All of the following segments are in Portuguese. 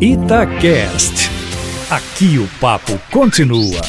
Itacast. Aqui o papo continua.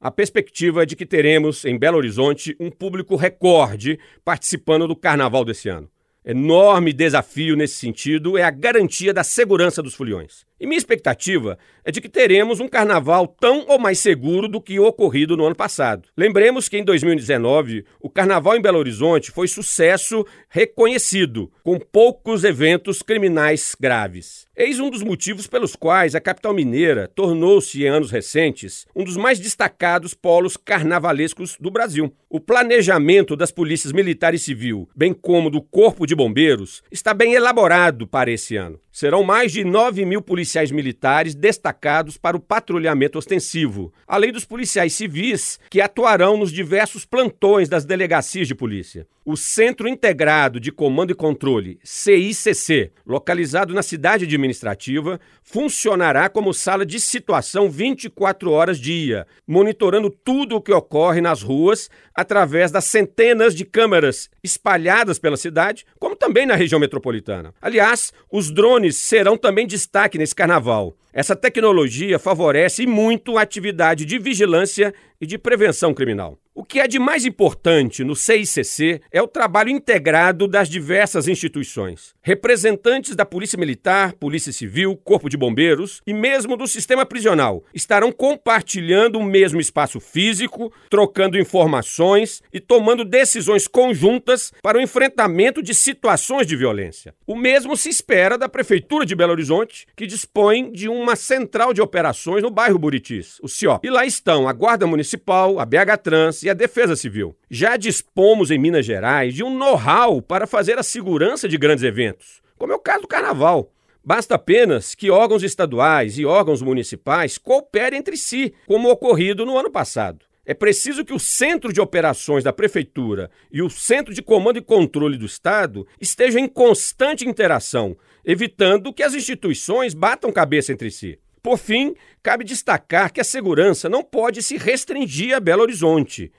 A perspectiva é de que teremos em Belo Horizonte um público recorde participando do carnaval desse ano. Enorme desafio nesse sentido é a garantia da segurança dos foliões. E minha expectativa é de que teremos um carnaval tão ou mais seguro do que o ocorrido no ano passado. Lembremos que em 2019 o carnaval em Belo Horizonte foi sucesso reconhecido, com poucos eventos criminais graves. Eis um dos motivos pelos quais a capital mineira tornou-se, em anos recentes, um dos mais destacados polos carnavalescos do Brasil. O planejamento das polícias militar e civil, bem como do Corpo de Bombeiros, está bem elaborado para esse ano. Serão mais de 9 mil policiais militares destacados para o patrulhamento ostensivo, além dos policiais civis que atuarão nos diversos plantões das delegacias de polícia. O Centro Integrado de Comando e Controle, CICC, localizado na cidade administrativa, funcionará como sala de situação 24 horas dia, monitorando tudo o que ocorre nas ruas através das centenas de câmeras espalhadas pela cidade, como também na região metropolitana. Aliás, os drones serão também destaque nesse carnaval. Essa tecnologia favorece muito a atividade de vigilância e de prevenção criminal. O que é de mais importante no CICC é o trabalho integrado das diversas instituições. Representantes da Polícia Militar, Polícia Civil, Corpo de Bombeiros e mesmo do sistema prisional estarão compartilhando o mesmo espaço físico, trocando informações e tomando decisões conjuntas para o enfrentamento de situações de violência. O mesmo se espera da Prefeitura de Belo Horizonte, que dispõe de uma central de operações no bairro Buritis, o CIOP. E lá estão a Guarda Municipal, a BH Trans, e a Defesa Civil. Já dispomos em Minas Gerais de um know-how para fazer a segurança de grandes eventos, como é o caso do Carnaval. Basta apenas que órgãos estaduais e órgãos municipais cooperem entre si, como ocorrido no ano passado. É preciso que o Centro de Operações da Prefeitura e o Centro de Comando e Controle do Estado estejam em constante interação, evitando que as instituições batam cabeça entre si. Por fim, cabe destacar que a segurança não pode se restringir a Belo Horizonte.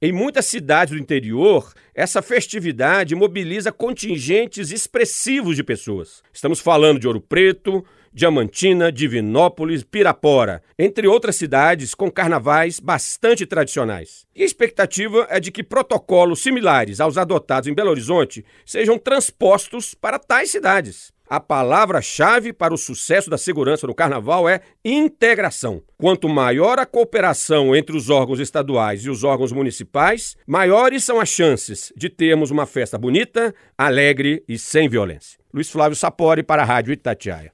Em muitas cidades do interior, essa festividade mobiliza contingentes expressivos de pessoas. Estamos falando de Ouro Preto, Diamantina, Divinópolis, Pirapora, entre outras cidades com carnavais bastante tradicionais. E a expectativa é de que protocolos similares aos adotados em Belo Horizonte sejam transpostos para tais cidades. A palavra-chave para o sucesso da segurança no carnaval é integração. Quanto maior a cooperação entre os órgãos estaduais e os órgãos municipais, maiores são as chances de termos uma festa bonita, alegre e sem violência. Luiz Flávio Sapori para a Rádio Itatiaia.